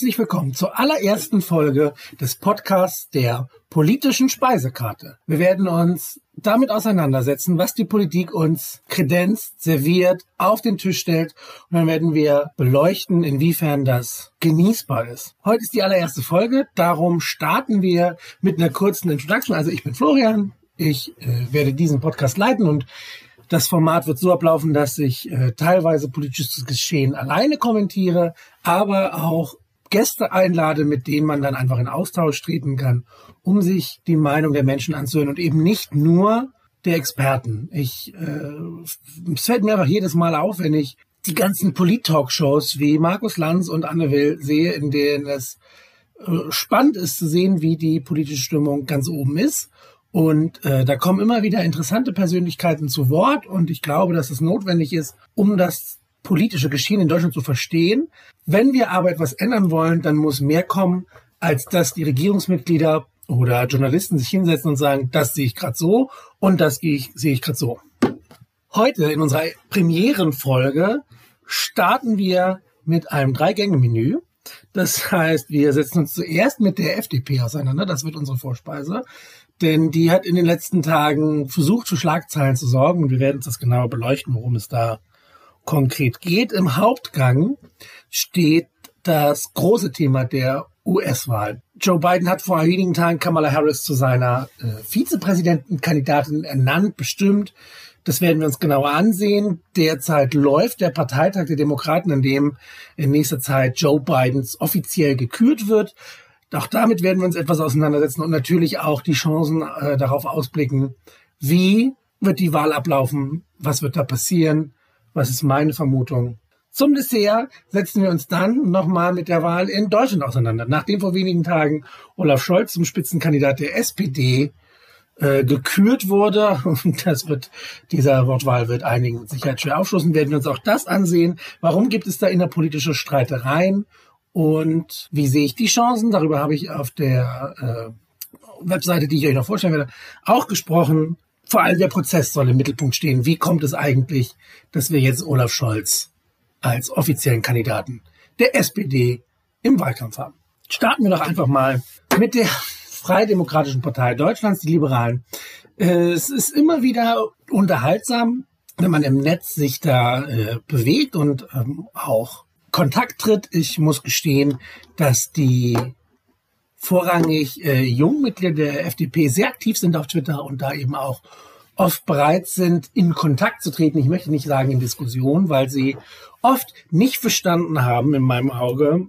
Herzlich willkommen zur allerersten Folge des Podcasts der politischen Speisekarte. Wir werden uns damit auseinandersetzen, was die Politik uns kredenzt, serviert, auf den Tisch stellt und dann werden wir beleuchten, inwiefern das genießbar ist. Heute ist die allererste Folge, darum starten wir mit einer kurzen Introduction. Also ich bin Florian, ich äh, werde diesen Podcast leiten und das Format wird so ablaufen, dass ich äh, teilweise politisches Geschehen alleine kommentiere, aber auch Gäste einlade, mit denen man dann einfach in Austausch treten kann, um sich die Meinung der Menschen anzuhören und eben nicht nur der Experten. Ich, äh, es fällt mir einfach jedes Mal auf, wenn ich die ganzen Polit-Talkshows wie Markus Lanz und Anne Will sehe, in denen es äh, spannend ist zu sehen, wie die politische Stimmung ganz oben ist. Und äh, da kommen immer wieder interessante Persönlichkeiten zu Wort und ich glaube, dass es notwendig ist, um das politische Geschehen in Deutschland zu verstehen. Wenn wir aber etwas ändern wollen, dann muss mehr kommen, als dass die Regierungsmitglieder oder Journalisten sich hinsetzen und sagen, das sehe ich gerade so und das sehe ich, gerade so. Heute in unserer Premierenfolge starten wir mit einem Drei-Gänge-Menü. Das heißt, wir setzen uns zuerst mit der FDP auseinander. Das wird unsere Vorspeise. Denn die hat in den letzten Tagen versucht, für Schlagzeilen zu sorgen. Und wir werden uns das genauer beleuchten, worum es da konkret geht. Im Hauptgang steht das große Thema der US-Wahl. Joe Biden hat vor einigen Tagen Kamala Harris zu seiner äh, Vizepräsidentenkandidatin ernannt, bestimmt. Das werden wir uns genauer ansehen. Derzeit läuft der Parteitag der Demokraten, in dem in nächster Zeit Joe Bidens offiziell gekürt wird. Auch damit werden wir uns etwas auseinandersetzen und natürlich auch die Chancen äh, darauf ausblicken, wie wird die Wahl ablaufen, was wird da passieren, was ist meine Vermutung. Zum Dessert setzen wir uns dann nochmal mit der Wahl in Deutschland auseinander. Nachdem vor wenigen Tagen Olaf Scholz zum Spitzenkandidat der SPD äh, gekürt wurde, und das wird, dieser Wortwahl wird einigen mit Sicherheit schwer aufschlussen, werden wir uns auch das ansehen. Warum gibt es da innerpolitische Streitereien? Und wie sehe ich die Chancen? Darüber habe ich auf der äh, Webseite, die ich euch noch vorstellen werde, auch gesprochen. Vor allem der Prozess soll im Mittelpunkt stehen. Wie kommt es eigentlich, dass wir jetzt Olaf Scholz als offiziellen Kandidaten der SPD im Wahlkampf haben? Starten wir doch einfach mal mit der Freidemokratischen Partei Deutschlands, die Liberalen. Äh, es ist immer wieder unterhaltsam, wenn man im Netz sich da äh, bewegt und ähm, auch Kontakt tritt. Ich muss gestehen, dass die vorrangig äh, jungen Mitglieder der FDP sehr aktiv sind auf Twitter und da eben auch oft bereit sind, in Kontakt zu treten. Ich möchte nicht sagen in Diskussion, weil sie oft nicht verstanden haben in meinem Auge,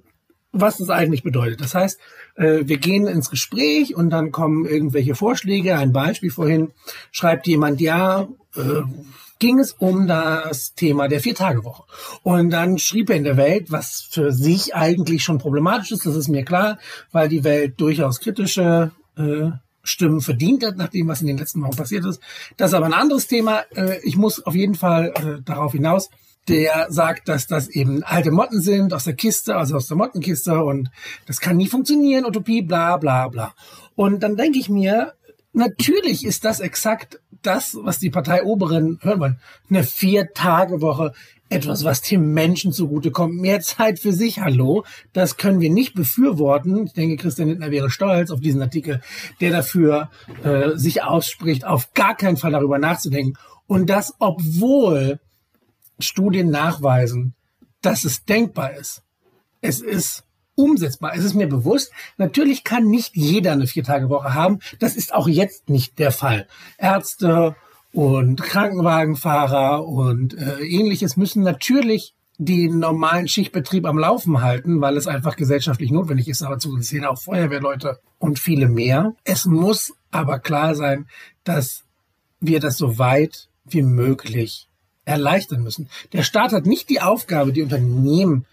was das eigentlich bedeutet. Das heißt, äh, wir gehen ins Gespräch und dann kommen irgendwelche Vorschläge. Ein Beispiel vorhin schreibt jemand, ja, äh, ging es um das Thema der Viertagewoche. Und dann schrieb er in der Welt, was für sich eigentlich schon problematisch ist, das ist mir klar, weil die Welt durchaus kritische äh, Stimmen verdient hat, nach dem, was in den letzten Wochen passiert ist. Das ist aber ein anderes Thema. Äh, ich muss auf jeden Fall äh, darauf hinaus. Der sagt, dass das eben alte Motten sind aus der Kiste, also aus der Mottenkiste und das kann nie funktionieren, Utopie, bla bla bla. Und dann denke ich mir, natürlich ist das exakt das, was die Parteioberen hören wollen. Eine Vier-Tage-Woche, etwas, was dem Menschen zugutekommt. Mehr Zeit für sich, hallo. Das können wir nicht befürworten. Ich denke, Christian Lindner wäre stolz auf diesen Artikel, der dafür äh, sich ausspricht, auf gar keinen Fall darüber nachzudenken. Und das, obwohl Studien nachweisen, dass es denkbar ist. Es ist umsetzbar. Es ist mir bewusst, natürlich kann nicht jeder eine Vier-Tage-Woche haben. Das ist auch jetzt nicht der Fall. Ärzte und Krankenwagenfahrer und äh, ähnliches müssen natürlich den normalen Schichtbetrieb am Laufen halten, weil es einfach gesellschaftlich notwendig ist. Aber zu sehen auch Feuerwehrleute und viele mehr. Es muss aber klar sein, dass wir das so weit wie möglich erleichtern müssen. Der Staat hat nicht die Aufgabe, die Unternehmen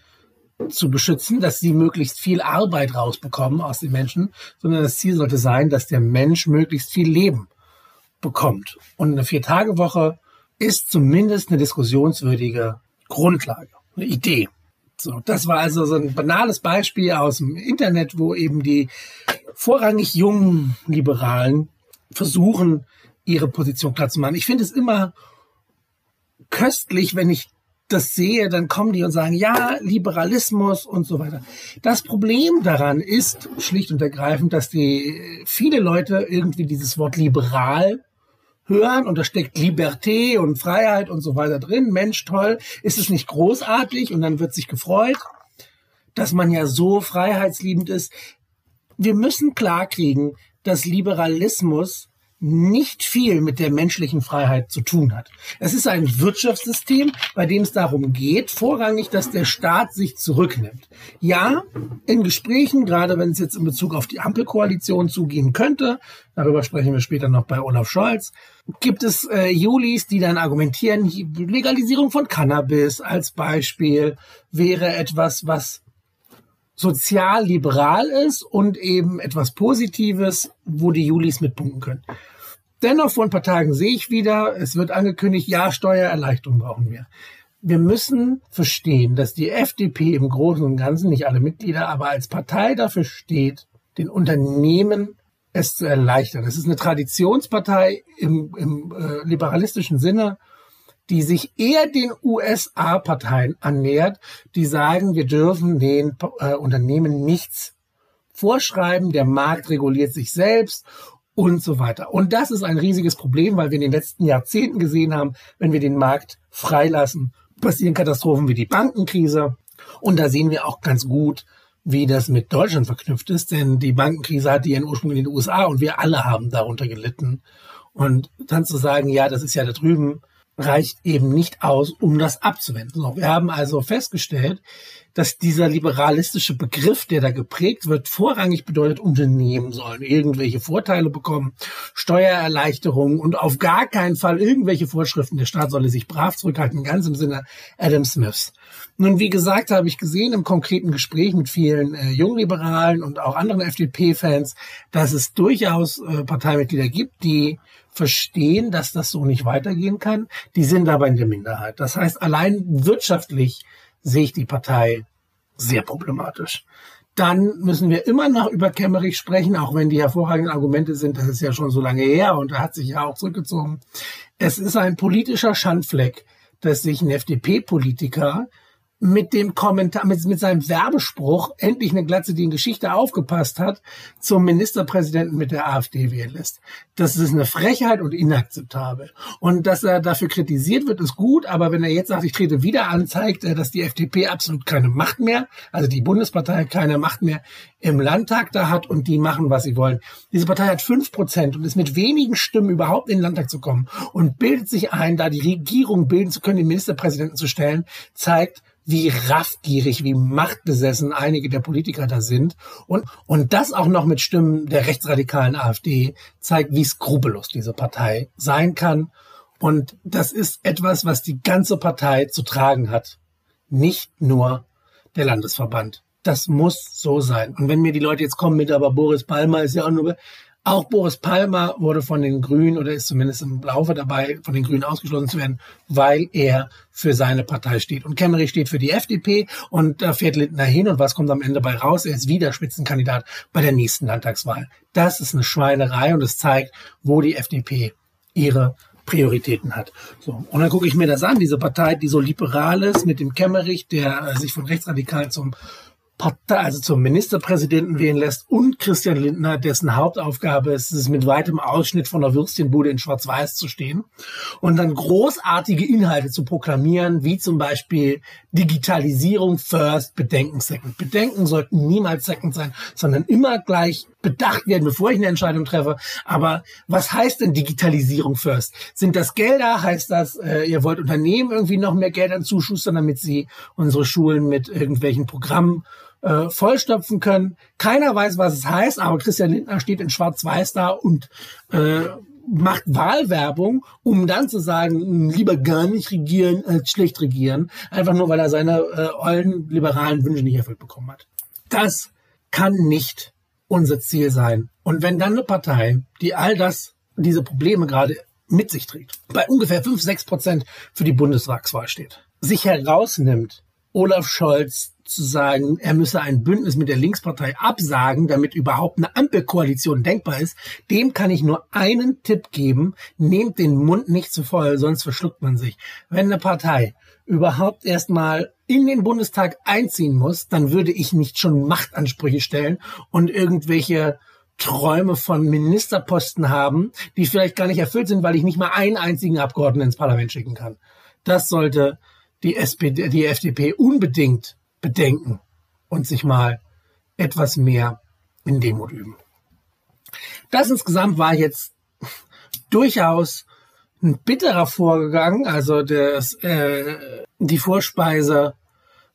zu beschützen, dass sie möglichst viel Arbeit rausbekommen aus den Menschen, sondern das Ziel sollte sein, dass der Mensch möglichst viel Leben bekommt. Und eine Vier-Tage-Woche ist zumindest eine diskussionswürdige Grundlage, eine Idee. So, das war also so ein banales Beispiel aus dem Internet, wo eben die vorrangig jungen Liberalen versuchen, ihre Position klar zu machen. Ich finde es immer köstlich, wenn ich das sehe, dann kommen die und sagen, ja, Liberalismus und so weiter. Das Problem daran ist schlicht und ergreifend, dass die viele Leute irgendwie dieses Wort liberal hören und da steckt Liberté und Freiheit und so weiter drin. Mensch, toll. Ist es nicht großartig? Und dann wird sich gefreut, dass man ja so freiheitsliebend ist. Wir müssen klarkriegen, dass Liberalismus nicht viel mit der menschlichen Freiheit zu tun hat. Es ist ein Wirtschaftssystem, bei dem es darum geht, vorrangig, dass der Staat sich zurücknimmt. Ja, in Gesprächen, gerade wenn es jetzt in Bezug auf die Ampelkoalition zugehen könnte, darüber sprechen wir später noch bei Olaf Scholz, gibt es äh, Julis, die dann argumentieren, Legalisierung von Cannabis als Beispiel wäre etwas, was sozial-liberal ist und eben etwas Positives, wo die Julis mitpunkten können. Dennoch vor ein paar Tagen sehe ich wieder, es wird angekündigt, ja, Steuererleichterung brauchen wir. Wir müssen verstehen, dass die FDP im Großen und Ganzen, nicht alle Mitglieder, aber als Partei dafür steht, den Unternehmen es zu erleichtern. Es ist eine Traditionspartei im, im äh, liberalistischen Sinne die sich eher den USA-Parteien annähert, die sagen, wir dürfen den äh, Unternehmen nichts vorschreiben, der Markt reguliert sich selbst und so weiter. Und das ist ein riesiges Problem, weil wir in den letzten Jahrzehnten gesehen haben, wenn wir den Markt freilassen, passieren Katastrophen wie die Bankenkrise. Und da sehen wir auch ganz gut, wie das mit Deutschland verknüpft ist, denn die Bankenkrise hat ihren Ursprung in den USA und wir alle haben darunter gelitten. Und dann zu sagen, ja, das ist ja da drüben reicht eben nicht aus, um das abzuwenden. wir haben also festgestellt, dass dieser liberalistische Begriff, der da geprägt wird, vorrangig bedeutet, Unternehmen sollen irgendwelche Vorteile bekommen, Steuererleichterungen und auf gar keinen Fall irgendwelche Vorschriften. Der Staat solle sich brav zurückhalten, ganz im Sinne Adam Smiths. Nun, wie gesagt, habe ich gesehen im konkreten Gespräch mit vielen äh, Jungliberalen und auch anderen FDP-Fans, dass es durchaus äh, Parteimitglieder gibt, die verstehen, dass das so nicht weitergehen kann. Die sind aber in der Minderheit. Das heißt, allein wirtschaftlich sehe ich die Partei sehr problematisch. Dann müssen wir immer noch über Kemmerich sprechen, auch wenn die hervorragenden Argumente sind, das ist ja schon so lange her und er hat sich ja auch zurückgezogen. Es ist ein politischer Schandfleck, dass sich ein FDP-Politiker mit dem Kommentar, mit, mit seinem Werbespruch, endlich eine Glatze, die in Geschichte aufgepasst hat, zum Ministerpräsidenten mit der AfD wählen lässt. Das ist eine Frechheit und inakzeptabel. Und dass er dafür kritisiert wird, ist gut, aber wenn er jetzt sagt, ich trete wieder an, zeigt er, dass die FDP absolut keine Macht mehr, also die Bundespartei keine Macht mehr im Landtag da hat und die machen, was sie wollen. Diese Partei hat fünf Prozent und ist mit wenigen Stimmen überhaupt in den Landtag zu kommen und bildet sich ein, da die Regierung bilden zu können, den Ministerpräsidenten zu stellen, zeigt, wie raffgierig, wie machtbesessen einige der Politiker da sind. Und, und das auch noch mit Stimmen der rechtsradikalen AfD zeigt, wie skrupellos diese Partei sein kann. Und das ist etwas, was die ganze Partei zu tragen hat. Nicht nur der Landesverband. Das muss so sein. Und wenn mir die Leute jetzt kommen mit, aber Boris Palmer ist ja auch nur, auch Boris Palmer wurde von den Grünen oder ist zumindest im Laufe dabei, von den Grünen ausgeschlossen zu werden, weil er für seine Partei steht. Und Kemmerich steht für die FDP und da fährt Lindner hin und was kommt am Ende bei raus? Er ist wieder Spitzenkandidat bei der nächsten Landtagswahl. Das ist eine Schweinerei und es zeigt, wo die FDP ihre Prioritäten hat. So. Und dann gucke ich mir das an, diese Partei, die so liberal ist, mit dem Kemmerich, der sich von Rechtsradikalen zum Partei, also zum Ministerpräsidenten wählen lässt und Christian Lindner, dessen Hauptaufgabe ist es, mit weitem Ausschnitt von der Würstchenbude in Schwarz-Weiß zu stehen und dann großartige Inhalte zu proklamieren, wie zum Beispiel Digitalisierung first, Bedenken second. Bedenken sollten niemals second sein, sondern immer gleich bedacht werden, bevor ich eine Entscheidung treffe. Aber was heißt denn Digitalisierung first? Sind das Gelder? Heißt das, äh, ihr wollt Unternehmen irgendwie noch mehr Geld an zuschustern, damit sie unsere Schulen mit irgendwelchen Programmen äh, vollstopfen können. Keiner weiß, was es heißt, aber Christian Lindner steht in Schwarz-Weiß da und äh, macht Wahlwerbung, um dann zu sagen, lieber gar nicht regieren als schlecht regieren, einfach nur weil er seine äh, ollen liberalen Wünsche nicht erfüllt bekommen hat. Das kann nicht unser Ziel sein. Und wenn dann eine Partei, die all das, diese Probleme gerade mit sich trägt, bei ungefähr 5, 6 Prozent für die Bundestagswahl steht, sich herausnimmt, Olaf Scholz zu sagen, er müsse ein Bündnis mit der Linkspartei absagen, damit überhaupt eine Ampelkoalition denkbar ist, dem kann ich nur einen Tipp geben. Nehmt den Mund nicht zu voll, sonst verschluckt man sich. Wenn eine Partei überhaupt erstmal in den Bundestag einziehen muss, dann würde ich nicht schon Machtansprüche stellen und irgendwelche Träume von Ministerposten haben, die vielleicht gar nicht erfüllt sind, weil ich nicht mal einen einzigen Abgeordneten ins Parlament schicken kann. Das sollte die SPD, die FDP unbedingt bedenken und sich mal etwas mehr in Demut üben. Das insgesamt war jetzt durchaus ein bitterer Vorgegangen. Also das, äh, die Vorspeise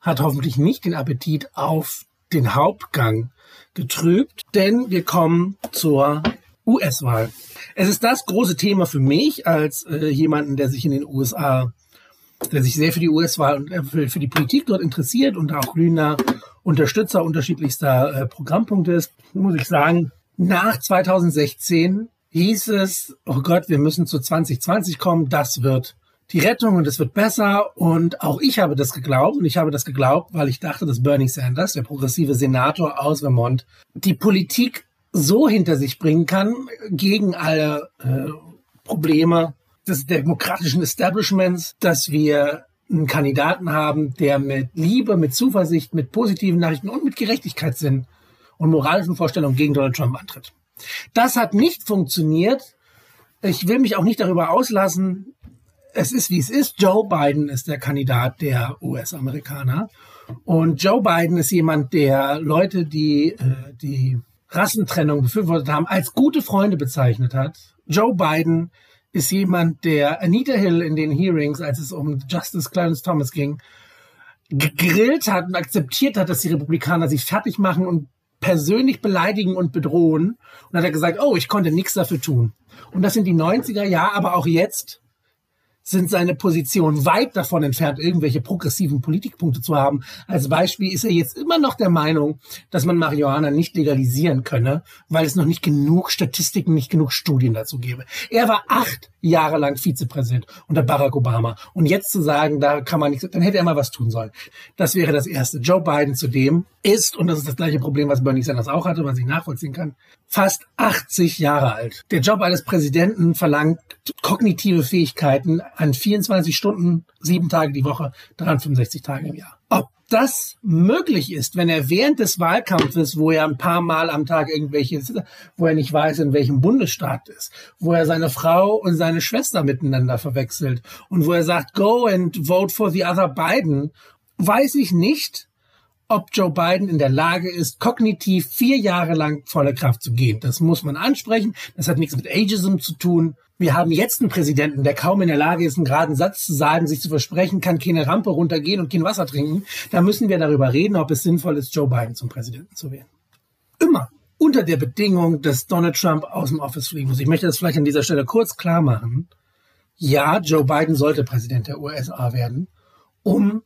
hat hoffentlich nicht den Appetit auf den Hauptgang getrübt, denn wir kommen zur US-Wahl. Es ist das große Thema für mich als äh, jemanden, der sich in den USA der sich sehr für die US-Wahl und äh, für, die Politik dort interessiert und auch glühender Unterstützer unterschiedlichster äh, Programmpunkte ist, muss ich sagen, nach 2016 hieß es, oh Gott, wir müssen zu 2020 kommen, das wird die Rettung und es wird besser. Und auch ich habe das geglaubt. Und ich habe das geglaubt, weil ich dachte, dass Bernie Sanders, der progressive Senator aus Vermont, die Politik so hinter sich bringen kann, gegen alle äh, Probleme des demokratischen Establishments, dass wir einen Kandidaten haben, der mit Liebe, mit Zuversicht, mit positiven Nachrichten und mit Gerechtigkeitssinn und moralischen Vorstellungen gegen Donald Trump antritt. Das hat nicht funktioniert. Ich will mich auch nicht darüber auslassen. Es ist, wie es ist. Joe Biden ist der Kandidat der US-Amerikaner. Und Joe Biden ist jemand, der Leute, die äh, die Rassentrennung befürwortet haben, als gute Freunde bezeichnet hat. Joe Biden ist jemand, der Anita Hill in den Hearings, als es um Justice Clarence Thomas ging, gegrillt hat und akzeptiert hat, dass die Republikaner sich fertig machen und persönlich beleidigen und bedrohen. Und hat er gesagt, oh, ich konnte nichts dafür tun. Und das sind die 90er, ja, aber auch jetzt sind seine Positionen weit davon entfernt, irgendwelche progressiven Politikpunkte zu haben. Als Beispiel ist er jetzt immer noch der Meinung, dass man Marihuana nicht legalisieren könne, weil es noch nicht genug Statistiken, nicht genug Studien dazu gäbe. Er war acht Jahre lang Vizepräsident unter Barack Obama. Und jetzt zu sagen, da kann man nicht, dann hätte er mal was tun sollen. Das wäre das Erste. Joe Biden zudem ist, und das ist das gleiche Problem, was Bernie Sanders auch hatte, was ich nachvollziehen kann, fast 80 Jahre alt. Der Job eines Präsidenten verlangt kognitive Fähigkeiten an 24 Stunden, sieben Tage die Woche, 365 Tage im Jahr. Ob das möglich ist, wenn er während des Wahlkampfes, wo er ein paar Mal am Tag irgendwelche, wo er nicht weiß, in welchem Bundesstaat ist, wo er seine Frau und seine Schwester miteinander verwechselt und wo er sagt, go and vote for the other Biden, weiß ich nicht, ob Joe Biden in der Lage ist, kognitiv vier Jahre lang volle Kraft zu gehen. Das muss man ansprechen. Das hat nichts mit Ageism zu tun. Wir haben jetzt einen Präsidenten, der kaum in der Lage ist, einen geraden Satz zu sagen, sich zu versprechen, kann keine Rampe runtergehen und kein Wasser trinken. Da müssen wir darüber reden, ob es sinnvoll ist, Joe Biden zum Präsidenten zu wählen. Immer unter der Bedingung, dass Donald Trump aus dem Office fliegen muss. Ich möchte das vielleicht an dieser Stelle kurz klar machen. Ja, Joe Biden sollte Präsident der USA werden, um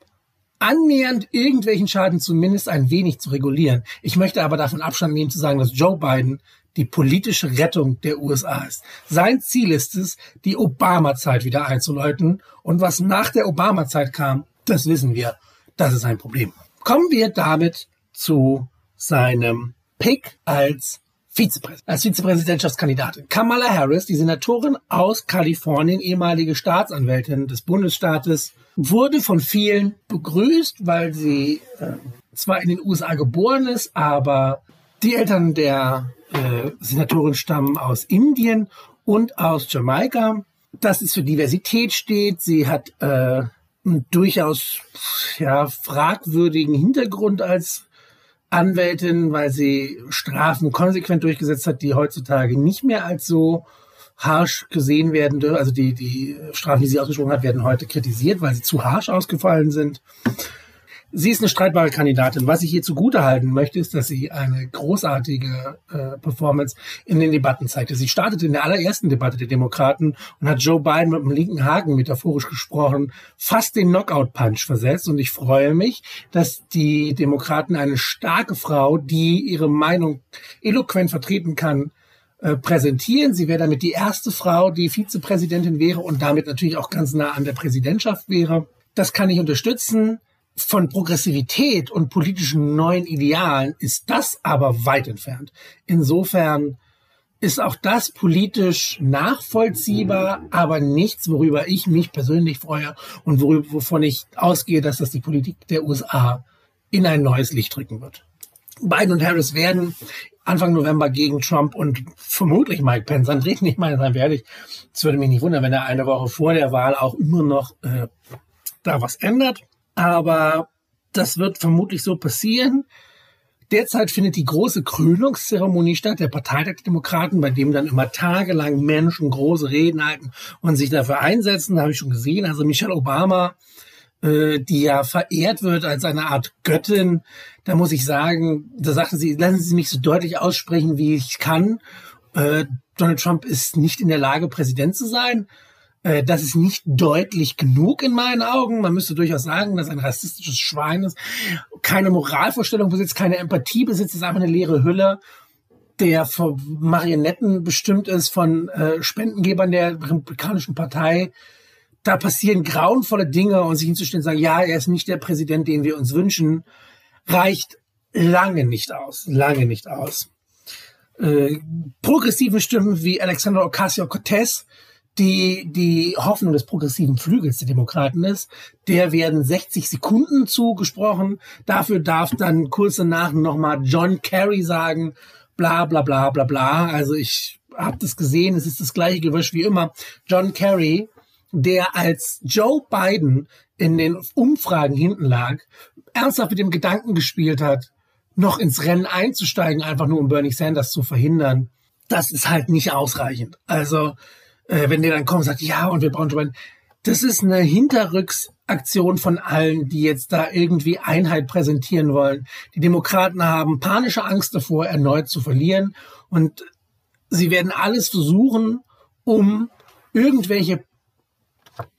annähernd irgendwelchen Schaden zumindest ein wenig zu regulieren. Ich möchte aber davon Abstand nehmen zu sagen, dass Joe Biden die politische Rettung der USA ist. Sein Ziel ist es, die Obama-Zeit wieder einzuläuten. Und was nach der Obama-Zeit kam, das wissen wir. Das ist ein Problem. Kommen wir damit zu seinem Pick als Vizepräsident, als Vizepräsidentschaftskandidatin. Kamala Harris, die Senatorin aus Kalifornien, ehemalige Staatsanwältin des Bundesstaates, wurde von vielen begrüßt, weil sie äh, zwar in den USA geboren ist, aber die Eltern der äh, Senatorin stammen aus Indien und aus Jamaika. Dass es für Diversität steht. Sie hat äh, einen durchaus ja, fragwürdigen Hintergrund als Anwältin, weil sie Strafen konsequent durchgesetzt hat, die heutzutage nicht mehr als so harsh gesehen werden dürfen. Also die, die Strafen, die sie ausgesprochen hat, werden heute kritisiert, weil sie zu harsh ausgefallen sind. Sie ist eine streitbare Kandidatin. Was ich ihr zugutehalten möchte, ist, dass sie eine großartige äh, Performance in den Debatten zeigte. Sie startete in der allerersten Debatte der Demokraten und hat Joe Biden mit dem linken Haken, metaphorisch gesprochen, fast den Knockout-Punch versetzt. Und ich freue mich, dass die Demokraten eine starke Frau, die ihre Meinung eloquent vertreten kann, äh, präsentieren. Sie wäre damit die erste Frau, die Vizepräsidentin wäre und damit natürlich auch ganz nah an der Präsidentschaft wäre. Das kann ich unterstützen. von Progressivität und politischen neuen Idealen ist das aber weit entfernt. Insofern ist auch das politisch nachvollziehbar, aber nichts, worüber ich mich persönlich freue und worüber, wovon ich ausgehe, dass das die Politik der USA in ein neues Licht drücken wird. Biden und Harris werden Anfang November gegen Trump und vermutlich Mike Pence antreten. Ich meine, seien wir ehrlich, es würde mich nicht wundern, wenn er eine Woche vor der Wahl auch immer noch äh, da was ändert. Aber das wird vermutlich so passieren. Derzeit findet die große Krönungszeremonie statt, der Parteitag der Demokraten, bei dem dann immer tagelang Menschen große Reden halten und sich dafür einsetzen. Da habe ich schon gesehen. Also Michelle Obama, äh, die ja verehrt wird als eine Art Göttin, da muss ich sagen, da sagten sie, lassen Sie mich so deutlich aussprechen, wie ich kann. Äh, Donald Trump ist nicht in der Lage, Präsident zu sein. Äh, das ist nicht deutlich genug in meinen Augen. Man müsste durchaus sagen, dass ein rassistisches Schwein ist, keine Moralvorstellung besitzt, keine Empathie besitzt, ist einfach eine leere Hülle, der von Marionetten bestimmt ist, von äh, Spendengebern der Republikanischen Partei. Da passieren grauenvolle Dinge und sich hinzustellen und sagen, ja, er ist nicht der Präsident, den wir uns wünschen, reicht lange nicht aus, lange nicht aus. Äh, progressive Stimmen wie Alexander Ocasio-Cortez, die die Hoffnung des progressiven Flügels der Demokraten ist. Der werden 60 Sekunden zugesprochen. Dafür darf dann kurz danach nochmal John Kerry sagen, bla bla bla bla bla. Also ich habe das gesehen, es ist das gleiche Gewösch wie immer. John Kerry, der als Joe Biden in den Umfragen hinten lag, ernsthaft mit dem Gedanken gespielt hat, noch ins Rennen einzusteigen, einfach nur um Bernie Sanders zu verhindern. Das ist halt nicht ausreichend. Also äh, wenn der dann kommt und sagt, ja, und wir brauchen Joe Biden. Das ist eine Hinterrücksaktion von allen, die jetzt da irgendwie Einheit präsentieren wollen. Die Demokraten haben panische Angst davor, erneut zu verlieren. Und sie werden alles versuchen, um irgendwelche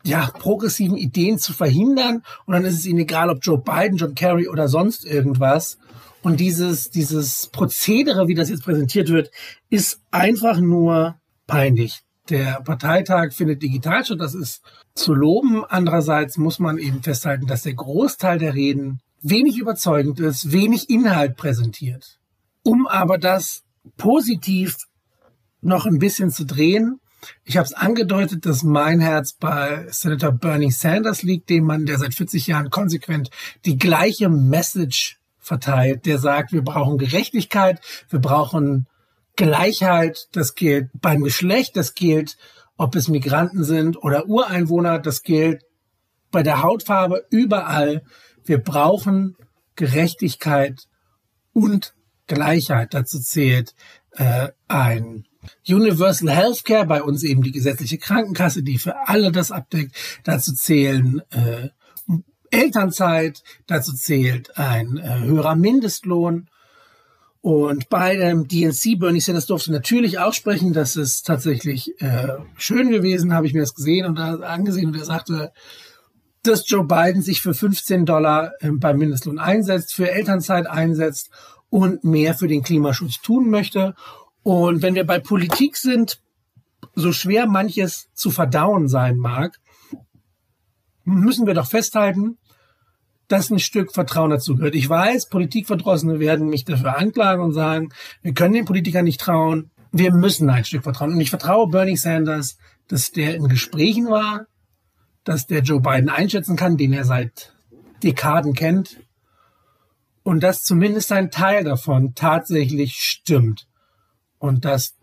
ja, progressiven Ideen zu verhindern. Und dann ist es ihnen egal, ob Joe Biden, John Kerry oder sonst irgendwas. Und dieses, dieses Prozedere, wie das jetzt präsentiert wird, ist einfach nur peinlich. Der Parteitag findet digital statt, das ist zu loben. Andererseits muss man eben festhalten, dass der Großteil der Reden wenig überzeugend ist, wenig Inhalt präsentiert. Um aber das positiv noch ein bisschen zu drehen, ich habe es angedeutet, dass mein Herz bei Senator Bernie Sanders liegt, dem Mann, der seit 40 Jahren konsequent die gleiche Message verteilt, der sagt, wir brauchen Gerechtigkeit, wir brauchen Gleichheit, das gilt beim Geschlecht, das gilt, ob es Migranten sind oder Ureinwohner, das gilt bei der Hautfarbe, überall. Wir brauchen Gerechtigkeit und Gleichheit. Dazu zählt äh, ein Universal Healthcare, bei uns eben die gesetzliche Krankenkasse, die für alle das abdeckt. Dazu zählen äh, Elternzeit, dazu zählt ein äh, höherer Mindestlohn und bei dem DNC, Bernie Sanders durfte natürlich auch sprechen. Das ist tatsächlich äh, schön gewesen, habe ich mir das gesehen und angesehen. Und er sagte, dass Joe Biden sich für 15 Dollar äh, beim Mindestlohn einsetzt, für Elternzeit einsetzt und mehr für den Klimaschutz tun möchte. Und wenn wir bei Politik sind, so schwer manches zu verdauen sein mag, müssen wir doch festhalten, dass ein Stück Vertrauen dazu gehört. Ich weiß, Politikverdrossene werden mich dafür anklagen und sagen, wir können den Politikern nicht trauen. Wir müssen ein Stück vertrauen. Und ich vertraue Bernie Sanders, dass der in Gesprächen war, dass der Joe Biden einschätzen kann, den er seit Dekaden kennt. Und dass zumindest ein Teil davon tatsächlich stimmt. Und dass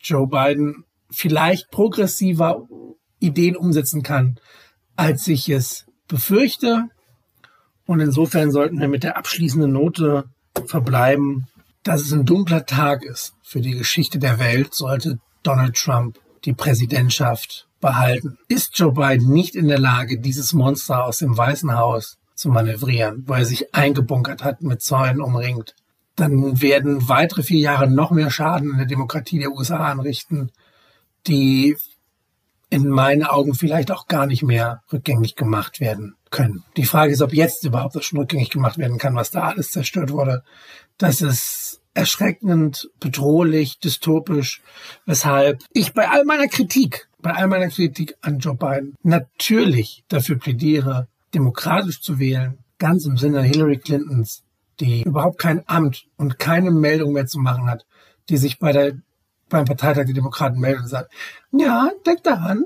Joe Biden vielleicht progressiver Ideen umsetzen kann, als ich es befürchte. Und insofern sollten wir mit der abschließenden Note verbleiben, dass es ein dunkler Tag ist für die Geschichte der Welt, sollte Donald Trump die Präsidentschaft behalten. Ist Joe Biden nicht in der Lage, dieses Monster aus dem Weißen Haus zu manövrieren, weil er sich eingebunkert hat, mit Zäunen umringt, dann werden weitere vier Jahre noch mehr Schaden in der Demokratie der USA anrichten, die in meinen Augen vielleicht auch gar nicht mehr rückgängig gemacht werden können. Die Frage ist, ob jetzt überhaupt das schon rückgängig gemacht werden kann, was da alles zerstört wurde. Das ist erschreckend, bedrohlich, dystopisch, weshalb ich bei all meiner Kritik, bei all meiner Kritik an Joe Biden natürlich dafür plädiere, demokratisch zu wählen, ganz im Sinne Hillary Clintons, die überhaupt kein Amt und keine Meldung mehr zu machen hat, die sich bei der, beim Parteitag der Demokraten meldet und sagt, ja, denk daran,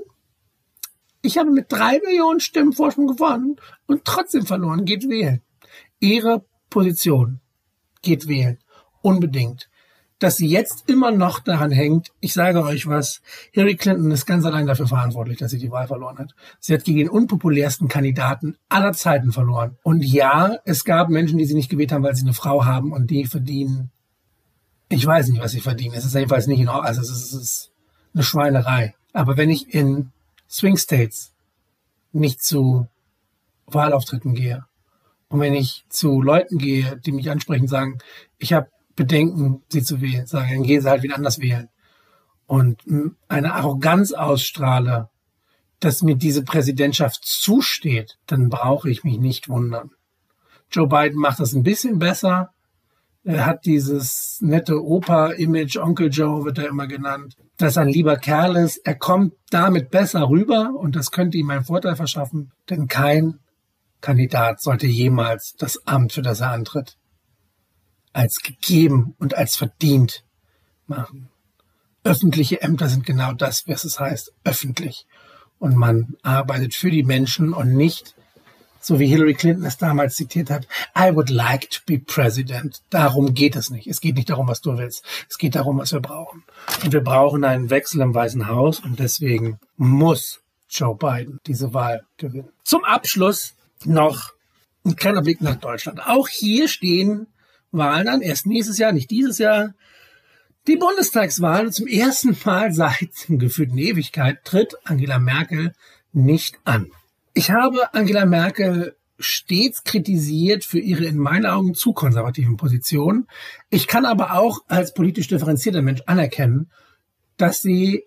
ich habe mit drei Millionen Stimmen Vorsprung gewonnen und trotzdem verloren, geht wählen. Ihre Position geht wählen. Unbedingt dass sie jetzt immer noch daran hängt. Ich sage euch was, Hillary Clinton ist ganz allein dafür verantwortlich, dass sie die Wahl verloren hat. Sie hat gegen den unpopulärsten Kandidaten aller Zeiten verloren. Und ja, es gab Menschen, die sie nicht gewählt haben, weil sie eine Frau haben und die verdienen. Ich weiß nicht, was sie verdienen. Es ist jedenfalls nicht in Ordnung. Also es ist, es ist eine Schweinerei. Aber wenn ich in Swing States nicht zu Wahlauftritten gehe und wenn ich zu Leuten gehe, die mich ansprechen, sagen, ich habe Bedenken, sie zu wählen, sagen, dann gehen sie halt wieder anders wählen. Und eine Arroganz ausstrahle, dass mir diese Präsidentschaft zusteht, dann brauche ich mich nicht wundern. Joe Biden macht das ein bisschen besser. Er hat dieses nette Opa-Image, Onkel Joe wird er immer genannt, dass ein lieber Kerl ist. Er kommt damit besser rüber und das könnte ihm einen Vorteil verschaffen, denn kein Kandidat sollte jemals das Amt, für das er antritt, als gegeben und als verdient machen. Öffentliche Ämter sind genau das, was es heißt, öffentlich. Und man arbeitet für die Menschen und nicht, so wie Hillary Clinton es damals zitiert hat, I would like to be president. Darum geht es nicht. Es geht nicht darum, was du willst. Es geht darum, was wir brauchen. Und wir brauchen einen Wechsel im Weißen Haus und deswegen muss Joe Biden diese Wahl gewinnen. Zum Abschluss noch ein kleiner Blick nach Deutschland. Auch hier stehen Wahlen an, erst nächstes Jahr, nicht dieses Jahr. Die Bundestagswahl zum ersten Mal seit gefühlten Ewigkeit tritt Angela Merkel nicht an. Ich habe Angela Merkel stets kritisiert für ihre in meinen Augen zu konservativen Positionen. Ich kann aber auch als politisch differenzierter Mensch anerkennen, dass sie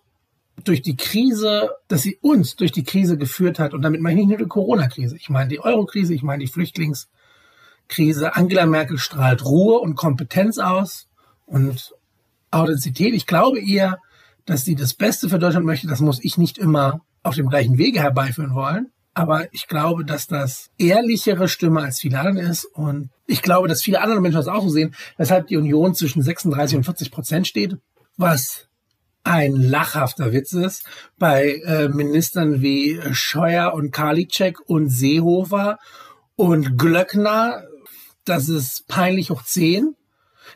durch die Krise, dass sie uns durch die Krise geführt hat. Und damit meine ich nicht nur die Corona-Krise. Ich meine die Euro-Krise, ich meine die Flüchtlings- Krise. Angela Merkel strahlt Ruhe und Kompetenz aus und Authentizität. Ich glaube ihr, dass sie das Beste für Deutschland möchte. Das muss ich nicht immer auf dem gleichen Wege herbeiführen wollen. Aber ich glaube, dass das ehrlichere Stimme als viele andere ist. Und ich glaube, dass viele andere Menschen das auch so sehen, weshalb die Union zwischen 36 und 40 Prozent steht, was ein lachhafter Witz ist. Bei äh, Ministern wie Scheuer und Karliczek und Seehofer und Glöckner das ist peinlich hoch 10.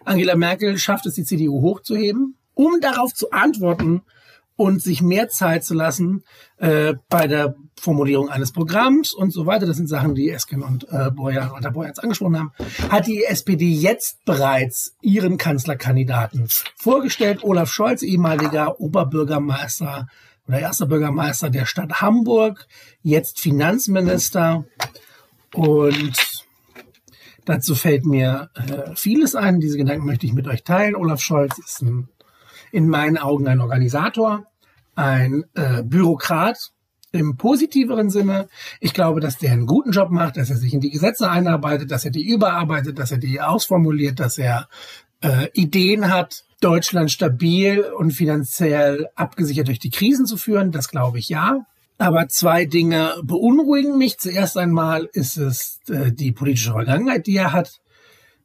Angela Merkel schafft es, die CDU hochzuheben, um darauf zu antworten und sich mehr Zeit zu lassen äh, bei der Formulierung eines Programms und so weiter. Das sind Sachen, die Esken und äh, Boyan und Herr Boyans angesprochen haben. Hat die SPD jetzt bereits ihren Kanzlerkandidaten vorgestellt? Olaf Scholz, ehemaliger Oberbürgermeister oder erster Bürgermeister der Stadt Hamburg, jetzt Finanzminister und Dazu fällt mir äh, vieles ein. Diese Gedanken möchte ich mit euch teilen. Olaf Scholz ist ein, in meinen Augen ein Organisator, ein äh, Bürokrat im positiveren Sinne. Ich glaube, dass der einen guten Job macht, dass er sich in die Gesetze einarbeitet, dass er die überarbeitet, dass er die ausformuliert, dass er äh, Ideen hat, Deutschland stabil und finanziell abgesichert durch die Krisen zu führen. Das glaube ich ja. Aber zwei Dinge beunruhigen mich. Zuerst einmal ist es äh, die politische Vergangenheit, die er hat.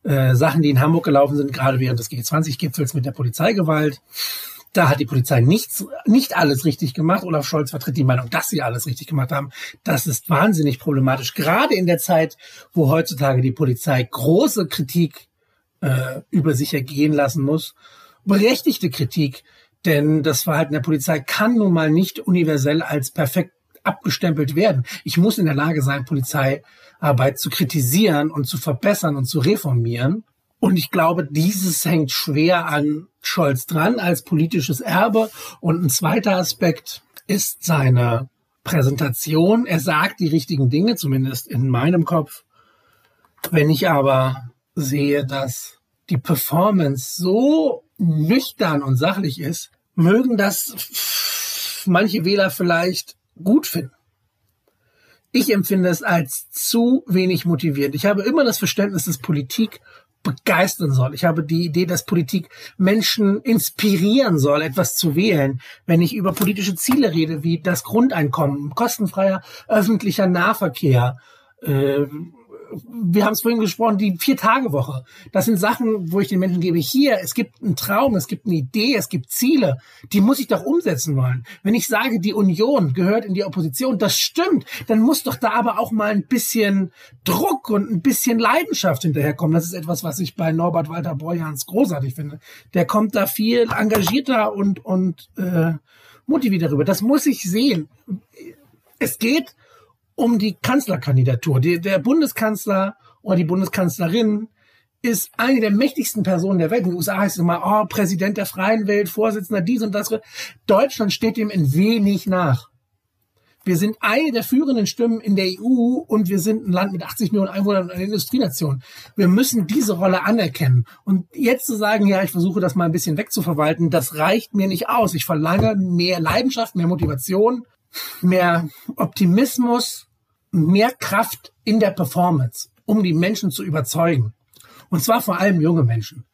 Äh, Sachen, die in Hamburg gelaufen sind, gerade während des G20-Gipfels mit der Polizeigewalt. Da hat die Polizei nichts, nicht alles richtig gemacht. Olaf Scholz vertritt die Meinung, dass sie alles richtig gemacht haben. Das ist wahnsinnig problematisch. Gerade in der Zeit, wo heutzutage die Polizei große Kritik äh, über sich ergehen lassen muss. Berechtigte Kritik denn das Verhalten der Polizei kann nun mal nicht universell als perfekt abgestempelt werden. Ich muss in der Lage sein, Polizeiarbeit zu kritisieren und zu verbessern und zu reformieren. Und ich glaube, dieses hängt schwer an Scholz dran als politisches Erbe. Und ein zweiter Aspekt ist seine Präsentation. Er sagt die richtigen Dinge, zumindest in meinem Kopf. Wenn ich aber sehe, dass die Performance so nüchtern und sachlich ist, mögen das manche Wähler vielleicht gut finden. Ich empfinde es als zu wenig motivierend. Ich habe immer das Verständnis, dass Politik begeistern soll. Ich habe die Idee, dass Politik Menschen inspirieren soll, etwas zu wählen. Wenn ich über politische Ziele rede, wie das Grundeinkommen, kostenfreier öffentlicher Nahverkehr, äh, wir haben es vorhin gesprochen, die Vier-Tage-Woche. Das sind Sachen, wo ich den Menschen gebe, hier, es gibt einen Traum, es gibt eine Idee, es gibt Ziele, die muss ich doch umsetzen wollen. Wenn ich sage, die Union gehört in die Opposition, das stimmt, dann muss doch da aber auch mal ein bisschen Druck und ein bisschen Leidenschaft hinterherkommen. Das ist etwas, was ich bei Norbert Walter Borjans großartig finde. Der kommt da viel engagierter und, und äh, motivierter rüber. Das muss ich sehen. Es geht um die Kanzlerkandidatur. Die, der Bundeskanzler oder die Bundeskanzlerin ist eine der mächtigsten Personen der Welt. In den USA heißt es immer, oh, Präsident der freien Welt, Vorsitzender dies und das. Deutschland steht dem in wenig nach. Wir sind eine der führenden Stimmen in der EU und wir sind ein Land mit 80 Millionen Einwohnern und eine Industrienation. Wir müssen diese Rolle anerkennen. Und jetzt zu sagen, ja, ich versuche das mal ein bisschen wegzuverwalten, das reicht mir nicht aus. Ich verlange mehr Leidenschaft, mehr Motivation, mehr Optimismus, mehr Kraft in der Performance, um die Menschen zu überzeugen. Und zwar vor allem junge Menschen.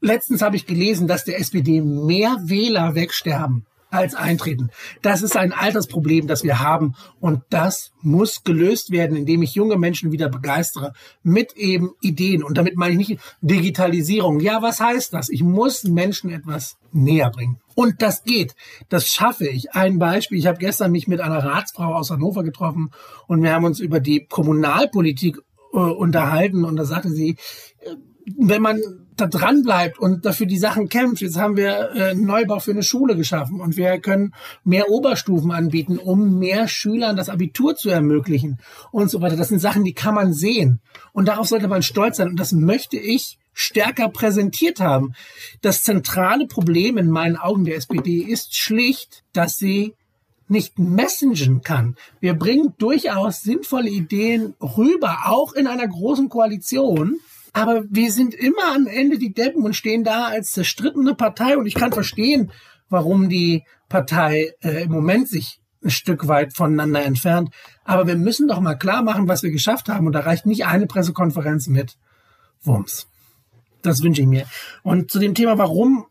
Letztens habe ich gelesen, dass der SPD mehr Wähler wegsterben als eintreten. Das ist ein Altersproblem, das wir haben. Und das muss gelöst werden, indem ich junge Menschen wieder begeistere mit eben Ideen. Und damit meine ich nicht Digitalisierung. Ja, was heißt das? Ich muss Menschen etwas näher bringen. Und das geht. Das schaffe ich. Ein Beispiel. Ich habe gestern mich mit einer Ratsfrau aus Hannover getroffen und wir haben uns über die Kommunalpolitik äh, unterhalten. Und da sagte sie, äh, wenn man da dran bleibt und dafür die Sachen kämpft. Jetzt haben wir äh, einen Neubau für eine Schule geschaffen und wir können mehr Oberstufen anbieten, um mehr Schülern das Abitur zu ermöglichen und so weiter. Das sind Sachen, die kann man sehen und darauf sollte man stolz sein und das möchte ich stärker präsentiert haben. Das zentrale Problem in meinen Augen der SPD ist schlicht, dass sie nicht messengen kann. Wir bringen durchaus sinnvolle Ideen rüber, auch in einer großen Koalition. Aber wir sind immer am Ende die Deppen und stehen da als zerstrittene Partei. Und ich kann verstehen, warum die Partei äh, im Moment sich ein Stück weit voneinander entfernt. Aber wir müssen doch mal klar machen, was wir geschafft haben. Und da reicht nicht eine Pressekonferenz mit Wumms. Das wünsche ich mir. Und zu dem Thema, warum,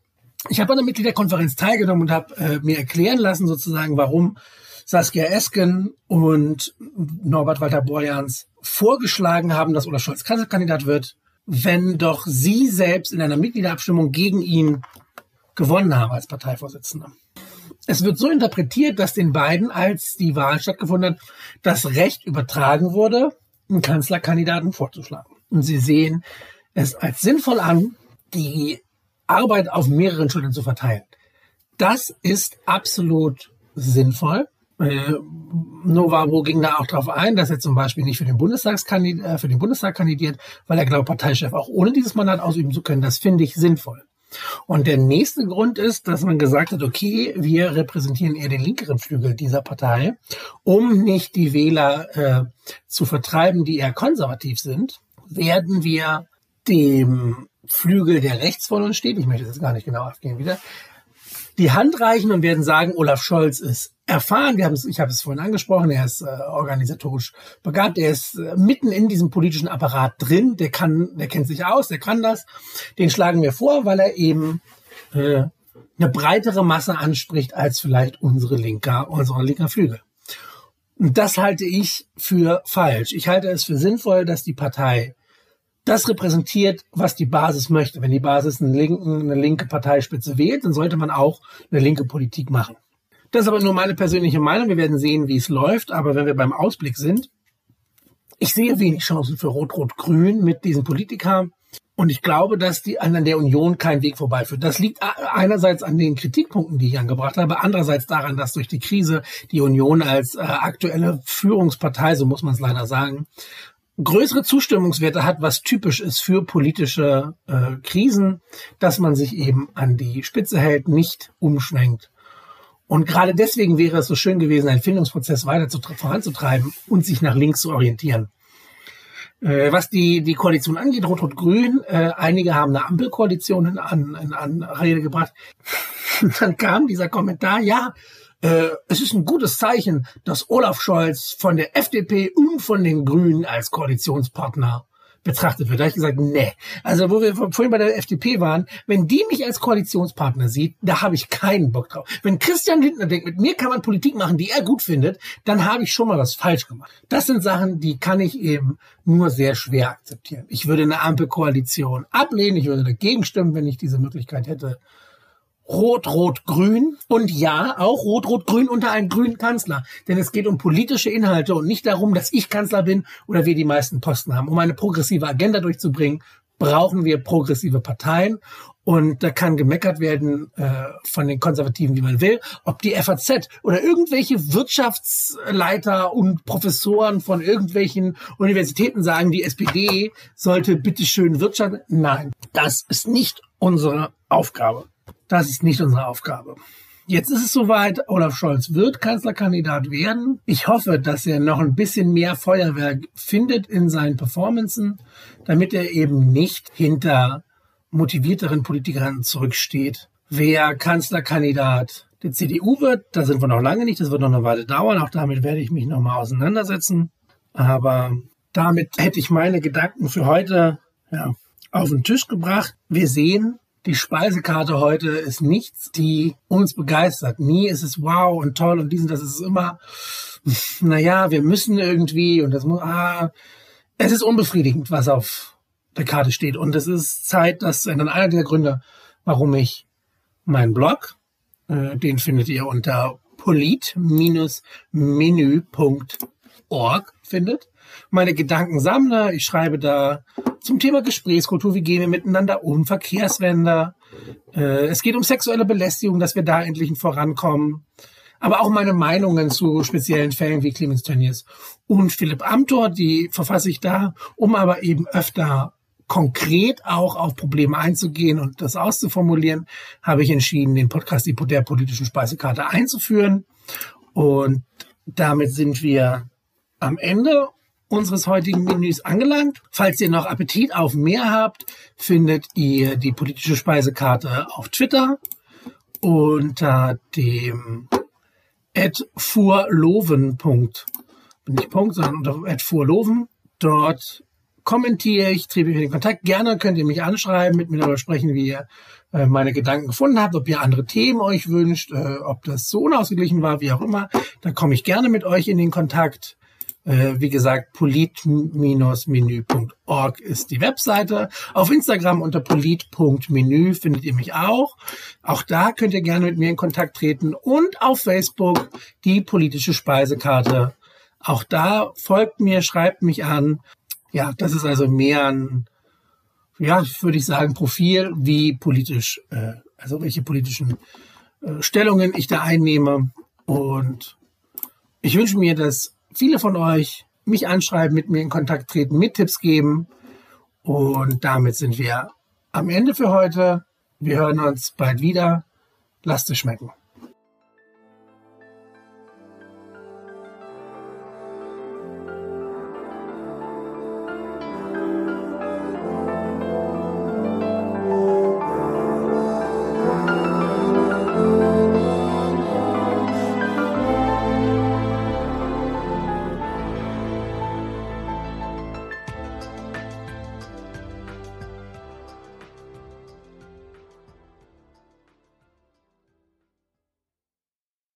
ich habe an der Mitgliederkonferenz teilgenommen und habe äh, mir erklären lassen, sozusagen, warum Saskia Esken und Norbert Walter Borjans vorgeschlagen haben, dass Olaf Scholz Kanzlerkandidat wird wenn doch Sie selbst in einer Mitgliederabstimmung gegen ihn gewonnen haben als Parteivorsitzender. Es wird so interpretiert, dass den beiden, als die Wahl stattgefunden hat, das Recht übertragen wurde, einen Kanzlerkandidaten vorzuschlagen. Und sie sehen es als sinnvoll an, die Arbeit auf mehreren Schultern zu verteilen. Das ist absolut sinnvoll. Äh, Novabo ging da auch darauf ein, dass er zum Beispiel nicht für den, Bundestagskandid äh, für den Bundestag kandidiert, weil er glaubt, Parteichef auch ohne dieses Mandat ausüben zu können. Das finde ich sinnvoll. Und der nächste Grund ist, dass man gesagt hat, okay, wir repräsentieren eher den linkeren Flügel dieser Partei, um nicht die Wähler äh, zu vertreiben, die eher konservativ sind, werden wir dem Flügel, der rechts von uns steht, ich möchte das gar nicht genau aufgehen wieder, die Hand reichen und werden sagen, Olaf Scholz ist erfahren. Wir haben es, ich habe es vorhin angesprochen, er ist äh, organisatorisch begabt, er ist äh, mitten in diesem politischen Apparat drin, der kann, der kennt sich aus, der kann das. Den schlagen wir vor, weil er eben äh, eine breitere Masse anspricht als vielleicht unsere linker, unsere linker Flügel. Und das halte ich für falsch. Ich halte es für sinnvoll, dass die Partei das repräsentiert, was die Basis möchte. Wenn die Basis eine, linken, eine linke Parteispitze wählt, dann sollte man auch eine linke Politik machen. Das ist aber nur meine persönliche Meinung. Wir werden sehen, wie es läuft. Aber wenn wir beim Ausblick sind, ich sehe wenig Chancen für Rot-Rot-Grün mit diesen Politikern. Und ich glaube, dass die an der Union kein Weg vorbeiführt. Das liegt einerseits an den Kritikpunkten, die ich angebracht habe, andererseits daran, dass durch die Krise die Union als äh, aktuelle Führungspartei, so muss man es leider sagen, größere Zustimmungswerte hat, was typisch ist für politische äh, Krisen, dass man sich eben an die Spitze hält, nicht umschwenkt und gerade deswegen wäre es so schön gewesen, einen Findungsprozess weiter zu, voranzutreiben und sich nach links zu orientieren. Äh, was die, die Koalition angeht, Rot-Rot-Grün, äh, einige haben eine Ampelkoalition in, an, in Anrede gebracht. Dann kam dieser Kommentar, ja, äh, es ist ein gutes Zeichen, dass Olaf Scholz von der FDP und von den Grünen als Koalitionspartner betrachtet wird. Da habe ich gesagt, nee. Also wo wir vorhin bei der FDP waren, wenn die mich als Koalitionspartner sieht, da habe ich keinen Bock drauf. Wenn Christian Lindner denkt, mit mir kann man Politik machen, die er gut findet, dann habe ich schon mal was falsch gemacht. Das sind Sachen, die kann ich eben nur sehr schwer akzeptieren. Ich würde eine Ampelkoalition ablehnen, ich würde dagegen stimmen, wenn ich diese Möglichkeit hätte. Rot-Rot-Grün und ja, auch Rot-Rot-Grün unter einem grünen Kanzler. Denn es geht um politische Inhalte und nicht darum, dass ich Kanzler bin oder wir die meisten Posten haben. Um eine progressive Agenda durchzubringen, brauchen wir progressive Parteien. Und da kann gemeckert werden äh, von den Konservativen, wie man will, ob die FAZ oder irgendwelche Wirtschaftsleiter und Professoren von irgendwelchen Universitäten sagen, die SPD sollte bitteschön Wirtschaft. Nein, das ist nicht unsere Aufgabe. Das ist nicht unsere Aufgabe. Jetzt ist es soweit, Olaf Scholz wird Kanzlerkandidat werden. Ich hoffe, dass er noch ein bisschen mehr Feuerwerk findet in seinen Performancen, damit er eben nicht hinter motivierteren Politikern zurücksteht. Wer Kanzlerkandidat der CDU wird, da sind wir noch lange nicht, das wird noch eine Weile dauern, auch damit werde ich mich nochmal auseinandersetzen. Aber damit hätte ich meine Gedanken für heute ja, auf den Tisch gebracht. Wir sehen, die Speisekarte heute ist nichts, die uns begeistert. Nie ist es wow und toll und diesen, das ist immer, naja, wir müssen irgendwie und das muss, ah, es ist unbefriedigend, was auf der Karte steht. Und es ist Zeit, dass dann einer der Gründe, warum ich meinen Blog, äh, den findet ihr unter polit-menü.org findet. Meine Gedanken sammle. Ich schreibe da zum Thema Gesprächskultur, wie gehen wir miteinander um, Verkehrswende. Äh, es geht um sexuelle Belästigung, dass wir da endlich vorankommen. Aber auch meine Meinungen zu speziellen Fällen wie Clemens Tönnies und Philipp Amthor, die verfasse ich da, um aber eben öfter konkret auch auf Probleme einzugehen und das auszuformulieren, habe ich entschieden, den Podcast der politischen Speisekarte einzuführen. Und damit sind wir am Ende unseres heutigen Menüs angelangt. Falls ihr noch Appetit auf mehr habt, findet ihr die politische Speisekarte auf Twitter unter dem @furloven. Nicht Punkt, sondern unter @furloven. Dort kommentiere ich, trete ich in Kontakt. Gerne könnt ihr mich anschreiben, mit mir darüber sprechen, wie ihr äh, meine Gedanken gefunden habt, ob ihr andere Themen euch wünscht, äh, ob das so unausgeglichen war, wie auch immer. Da komme ich gerne mit euch in den Kontakt. Äh, wie gesagt, polit-menü.org ist die Webseite. Auf Instagram unter polit.menü findet ihr mich auch. Auch da könnt ihr gerne mit mir in Kontakt treten. Und auf Facebook die politische Speisekarte. Auch da folgt mir, schreibt mich an. Ja, das ist also mehr ein, ja, würde ich sagen, Profil, wie politisch, äh, also welche politischen äh, Stellungen ich da einnehme. Und ich wünsche mir, dass viele von euch mich anschreiben, mit mir in Kontakt treten, mit Tipps geben. Und damit sind wir am Ende für heute. Wir hören uns bald wieder. Lasst es schmecken.